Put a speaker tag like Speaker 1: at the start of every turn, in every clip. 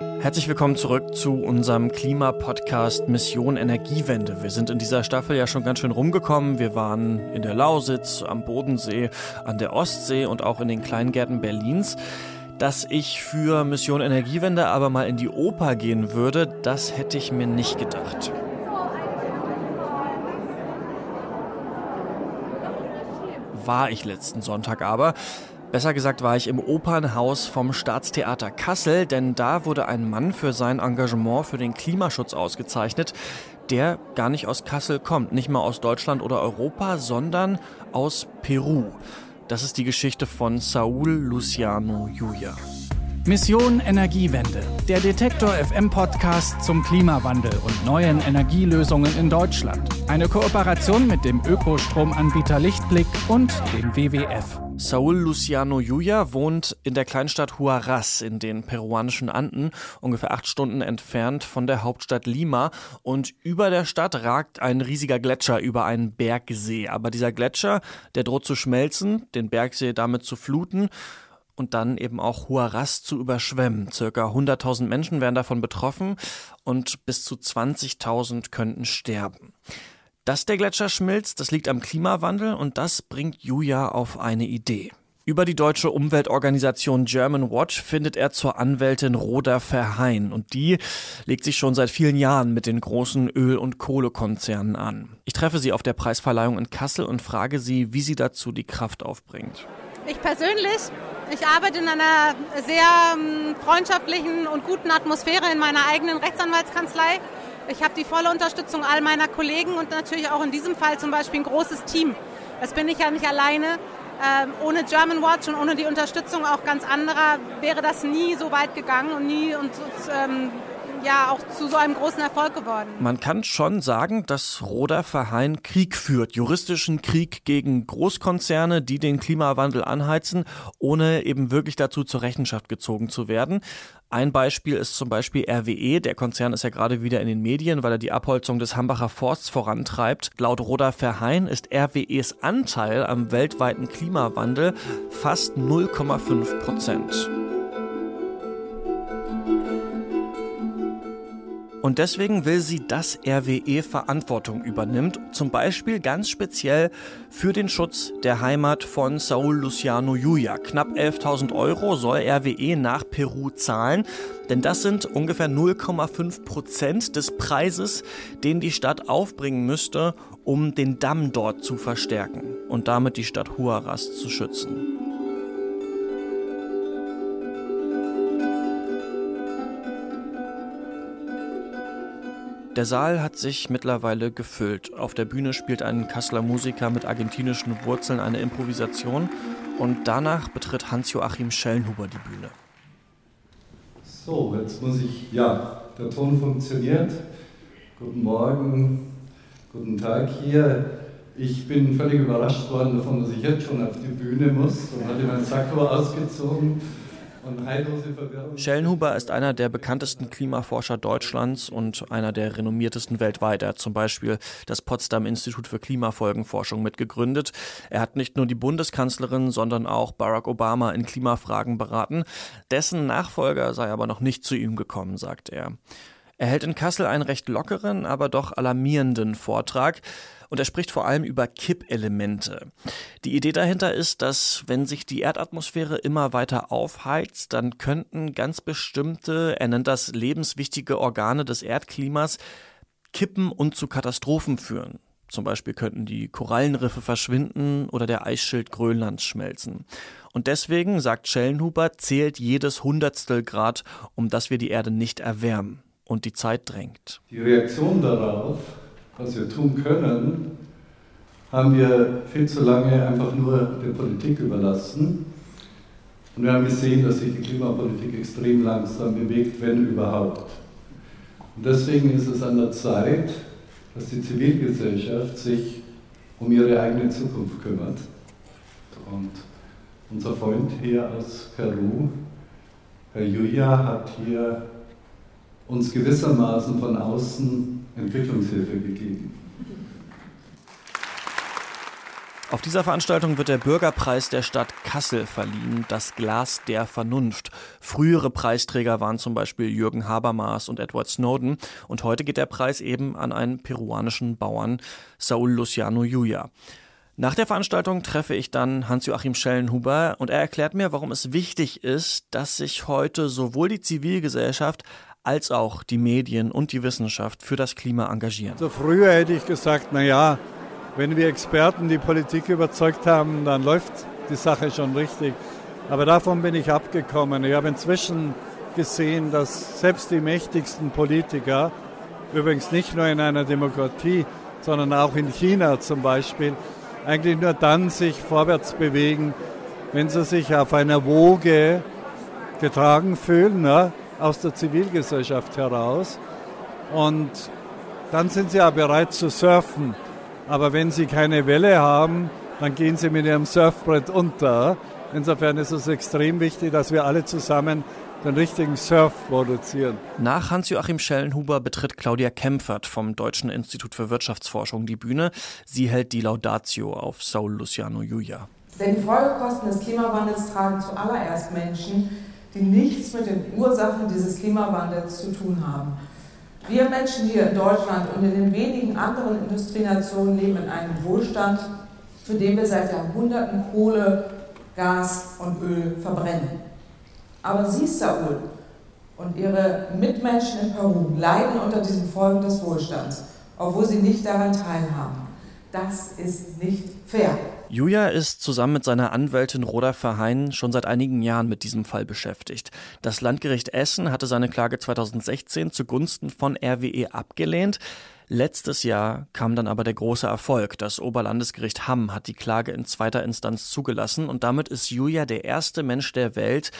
Speaker 1: Herzlich willkommen zurück zu unserem Klimapodcast Mission Energiewende. Wir sind in dieser Staffel ja schon ganz schön rumgekommen. Wir waren in der Lausitz, am Bodensee, an der Ostsee und auch in den Kleingärten Berlins. Dass ich für Mission Energiewende aber mal in die Oper gehen würde, das hätte ich mir nicht gedacht. War ich letzten Sonntag aber. Besser gesagt war ich im Opernhaus vom Staatstheater Kassel, denn da wurde ein Mann für sein Engagement für den Klimaschutz ausgezeichnet, der gar nicht aus Kassel kommt, nicht mal aus Deutschland oder Europa, sondern aus Peru. Das ist die Geschichte von Saul Luciano Julia.
Speaker 2: Mission Energiewende, der Detektor FM Podcast zum Klimawandel und neuen Energielösungen in Deutschland. Eine Kooperation mit dem Ökostromanbieter Lichtblick und dem WWF.
Speaker 1: Saul Luciano Yuya wohnt in der Kleinstadt Huaraz in den peruanischen Anden, ungefähr acht Stunden entfernt von der Hauptstadt Lima. Und über der Stadt ragt ein riesiger Gletscher über einen Bergsee. Aber dieser Gletscher, der droht zu schmelzen, den Bergsee damit zu fluten und dann eben auch Huaraz zu überschwemmen. Circa 100.000 Menschen werden davon betroffen und bis zu 20.000 könnten sterben. Dass der Gletscher schmilzt, das liegt am Klimawandel und das bringt Julia auf eine Idee. Über die deutsche Umweltorganisation German Watch findet er zur Anwältin Roda Verheyen und die legt sich schon seit vielen Jahren mit den großen Öl- und Kohlekonzernen an. Ich treffe sie auf der Preisverleihung in Kassel und frage sie, wie sie dazu die Kraft aufbringt.
Speaker 3: Ich persönlich, ich arbeite in einer sehr ähm, freundschaftlichen und guten Atmosphäre in meiner eigenen Rechtsanwaltskanzlei. Ich habe die volle Unterstützung all meiner Kollegen und natürlich auch in diesem Fall zum Beispiel ein großes Team. Das bin ich ja nicht alleine. Ähm, ohne German Watch und ohne die Unterstützung auch ganz anderer wäre das nie so weit gegangen und nie und ähm, ja auch zu so einem großen Erfolg geworden.
Speaker 1: Man kann schon sagen, dass Roda Verheyen Krieg führt, juristischen Krieg gegen Großkonzerne, die den Klimawandel anheizen, ohne eben wirklich dazu zur Rechenschaft gezogen zu werden. Ein Beispiel ist zum Beispiel RWE. Der Konzern ist ja gerade wieder in den Medien, weil er die Abholzung des Hambacher Forsts vorantreibt. Laut Roda Verheyen ist RWEs Anteil am weltweiten Klimawandel fast 0,5 Prozent. Und deswegen will sie, dass RWE Verantwortung übernimmt, zum Beispiel ganz speziell für den Schutz der Heimat von Saul Luciano Yuya. Knapp 11.000 Euro soll RWE nach Peru zahlen, denn das sind ungefähr 0,5 Prozent des Preises, den die Stadt aufbringen müsste, um den Damm dort zu verstärken und damit die Stadt Huaraz zu schützen. Der Saal hat sich mittlerweile gefüllt. Auf der Bühne spielt ein Kasseler Musiker mit argentinischen Wurzeln eine Improvisation und danach betritt Hans-Joachim Schellenhuber die Bühne.
Speaker 4: So, jetzt muss ich, ja, der Ton funktioniert. Guten Morgen, guten Tag hier. Ich bin völlig überrascht worden davon, dass ich jetzt schon auf die Bühne muss und hatte meinen Sakko ausgezogen
Speaker 1: Schellenhuber ist einer der bekanntesten Klimaforscher Deutschlands und einer der renommiertesten weltweit. Er hat zum Beispiel das Potsdam Institut für Klimafolgenforschung mitgegründet. Er hat nicht nur die Bundeskanzlerin, sondern auch Barack Obama in Klimafragen beraten. Dessen Nachfolger sei aber noch nicht zu ihm gekommen, sagt er. Er hält in Kassel einen recht lockeren, aber doch alarmierenden Vortrag und er spricht vor allem über Kippelemente. Die Idee dahinter ist, dass wenn sich die Erdatmosphäre immer weiter aufheizt, dann könnten ganz bestimmte, er nennt das lebenswichtige Organe des Erdklimas, kippen und zu Katastrophen führen. Zum Beispiel könnten die Korallenriffe verschwinden oder der Eisschild Grönlands schmelzen. Und deswegen, sagt Schellenhuber, zählt jedes Hundertstel Grad, um das wir die Erde nicht erwärmen und die Zeit drängt.
Speaker 4: Die Reaktion darauf, was wir tun können, haben wir viel zu lange einfach nur der Politik überlassen. Und wir haben gesehen, dass sich die Klimapolitik extrem langsam bewegt, wenn überhaupt. Und deswegen ist es an der Zeit, dass die Zivilgesellschaft sich um ihre eigene Zukunft kümmert. Und unser Freund hier aus Peru, Herr Julia, hat hier uns gewissermaßen von außen Entwicklungshilfe gegeben.
Speaker 1: Auf dieser Veranstaltung wird der Bürgerpreis der Stadt Kassel verliehen, das Glas der Vernunft. Frühere Preisträger waren zum Beispiel Jürgen Habermas und Edward Snowden und heute geht der Preis eben an einen peruanischen Bauern, Saul Luciano Yuya. Nach der Veranstaltung treffe ich dann Hans-Joachim Schellenhuber und er erklärt mir, warum es wichtig ist, dass sich heute sowohl die Zivilgesellschaft als auch die Medien und die Wissenschaft für das Klima engagieren.
Speaker 4: So früher hätte ich gesagt, na ja, wenn wir Experten die Politik überzeugt haben, dann läuft die Sache schon richtig. Aber davon bin ich abgekommen. Ich habe inzwischen gesehen, dass selbst die mächtigsten Politiker, übrigens nicht nur in einer Demokratie, sondern auch in China zum Beispiel, eigentlich nur dann sich vorwärts bewegen, wenn sie sich auf einer Woge getragen fühlen, ne, aus der Zivilgesellschaft heraus. Und dann sind sie auch bereit zu surfen. Aber wenn sie keine Welle haben, dann gehen sie mit ihrem Surfbrett unter. Insofern ist es extrem wichtig, dass wir alle zusammen den richtigen Surf produzieren.
Speaker 1: Nach Hans-Joachim Schellenhuber betritt Claudia Kempfert vom Deutschen Institut für Wirtschaftsforschung die Bühne. Sie hält die Laudatio auf Saul Luciano Julia.
Speaker 5: Denn die Folgekosten des Klimawandels tragen zuallererst Menschen, die nichts mit den Ursachen dieses Klimawandels zu tun haben. Wir Menschen hier in Deutschland und in den wenigen anderen Industrienationen leben in einem Wohlstand, für den wir seit Jahrhunderten Kohle, Gas und Öl verbrennen. Aber Sie, Saul, und Ihre Mitmenschen in Peru leiden unter diesen Folgen des Wohlstands, obwohl sie nicht daran teilhaben. Das ist nicht fair.
Speaker 1: Julia ist zusammen mit seiner Anwältin Roda Verheyen schon seit einigen Jahren mit diesem Fall beschäftigt. Das Landgericht Essen hatte seine Klage 2016 zugunsten von RWE abgelehnt. Letztes Jahr kam dann aber der große Erfolg. Das Oberlandesgericht Hamm hat die Klage in zweiter Instanz zugelassen und damit ist Julia der erste Mensch der Welt,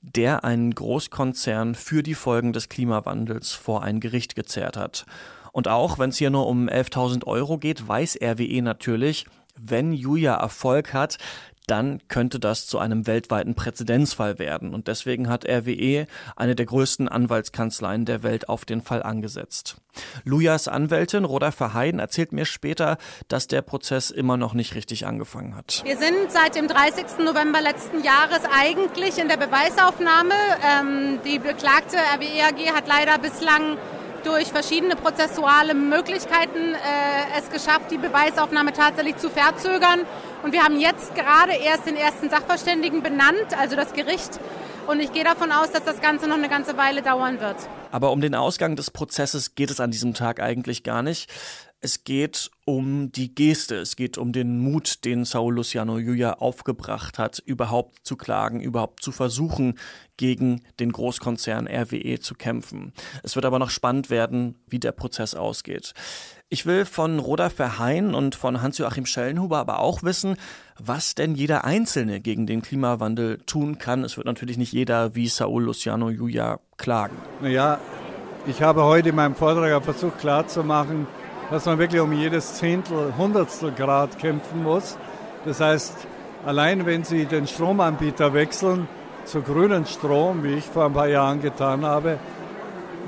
Speaker 1: der einen Großkonzern für die Folgen des Klimawandels vor ein Gericht gezerrt hat. Und auch wenn es hier nur um 11.000 Euro geht, weiß RWE natürlich, wenn Julia Erfolg hat, dann könnte das zu einem weltweiten Präzedenzfall werden. Und deswegen hat RWE eine der größten Anwaltskanzleien der Welt auf den Fall angesetzt. Lujas Anwältin Roda Verheyen erzählt mir später, dass der Prozess immer noch nicht richtig angefangen hat.
Speaker 3: Wir sind seit dem 30. November letzten Jahres eigentlich in der Beweisaufnahme. Ähm, die beklagte RWE AG hat leider bislang durch verschiedene prozessuale Möglichkeiten äh, es geschafft, die Beweisaufnahme tatsächlich zu verzögern. Und wir haben jetzt gerade erst den ersten Sachverständigen benannt, also das Gericht. Und ich gehe davon aus, dass das Ganze noch eine ganze Weile dauern wird.
Speaker 1: Aber um den Ausgang des Prozesses geht es an diesem Tag eigentlich gar nicht. Es geht um die Geste, es geht um den Mut, den Saul Luciano Julia aufgebracht hat, überhaupt zu klagen, überhaupt zu versuchen, gegen den Großkonzern RWE zu kämpfen. Es wird aber noch spannend werden, wie der Prozess ausgeht. Ich will von Roda Verheyen und von Hans-Joachim Schellenhuber aber auch wissen, was denn jeder Einzelne gegen den Klimawandel tun kann. Es wird natürlich nicht jeder wie Saul Luciano Julia klagen.
Speaker 4: Naja, ich habe heute in meinem Vortrag versucht klarzumachen, dass man wirklich um jedes Zehntel, Hundertstel Grad kämpfen muss. Das heißt, allein wenn Sie den Stromanbieter wechseln zu grünen Strom, wie ich vor ein paar Jahren getan habe,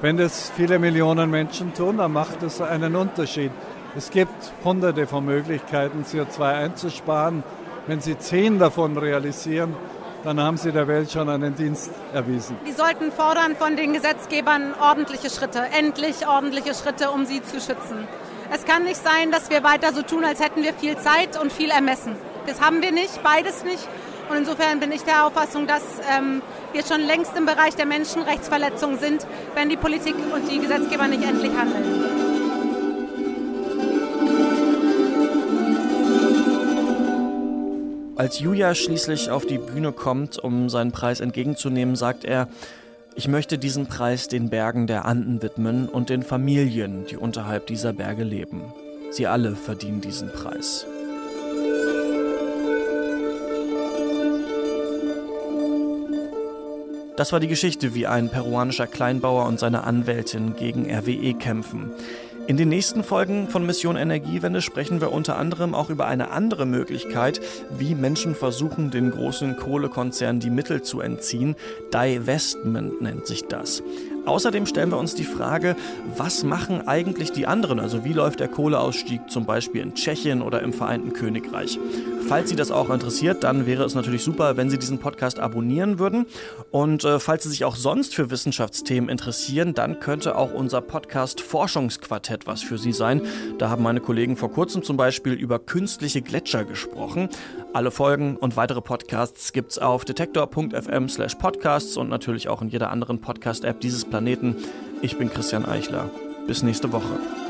Speaker 4: wenn das viele Millionen Menschen tun, dann macht das einen Unterschied. Es gibt hunderte von Möglichkeiten, CO2 einzusparen. Wenn Sie zehn davon realisieren, dann haben Sie der Welt schon einen Dienst erwiesen.
Speaker 3: Die sollten fordern von den Gesetzgebern ordentliche Schritte, endlich ordentliche Schritte, um sie zu schützen. Es kann nicht sein, dass wir weiter so tun, als hätten wir viel Zeit und viel Ermessen. Das haben wir nicht, beides nicht. Und insofern bin ich der Auffassung, dass ähm, wir schon längst im Bereich der Menschenrechtsverletzung sind, wenn die Politik und die Gesetzgeber nicht endlich handeln.
Speaker 1: Als Julia schließlich auf die Bühne kommt, um seinen Preis entgegenzunehmen, sagt er, ich möchte diesen Preis den Bergen der Anden widmen und den Familien, die unterhalb dieser Berge leben. Sie alle verdienen diesen Preis. Das war die Geschichte, wie ein peruanischer Kleinbauer und seine Anwältin gegen RWE kämpfen. In den nächsten Folgen von Mission Energiewende sprechen wir unter anderem auch über eine andere Möglichkeit, wie Menschen versuchen, den großen Kohlekonzernen die Mittel zu entziehen. Divestment nennt sich das. Außerdem stellen wir uns die Frage, was machen eigentlich die anderen? Also wie läuft der Kohleausstieg zum Beispiel in Tschechien oder im Vereinten Königreich? Falls Sie das auch interessiert, dann wäre es natürlich super, wenn Sie diesen Podcast abonnieren würden. Und äh, falls Sie sich auch sonst für Wissenschaftsthemen interessieren, dann könnte auch unser Podcast Forschungsquartett was für Sie sein. Da haben meine Kollegen vor kurzem zum Beispiel über künstliche Gletscher gesprochen. Alle Folgen und weitere Podcasts gibt's auf detektor.fm slash podcasts und natürlich auch in jeder anderen Podcast-App dieses Planeten. Ich bin Christian Eichler. Bis nächste Woche.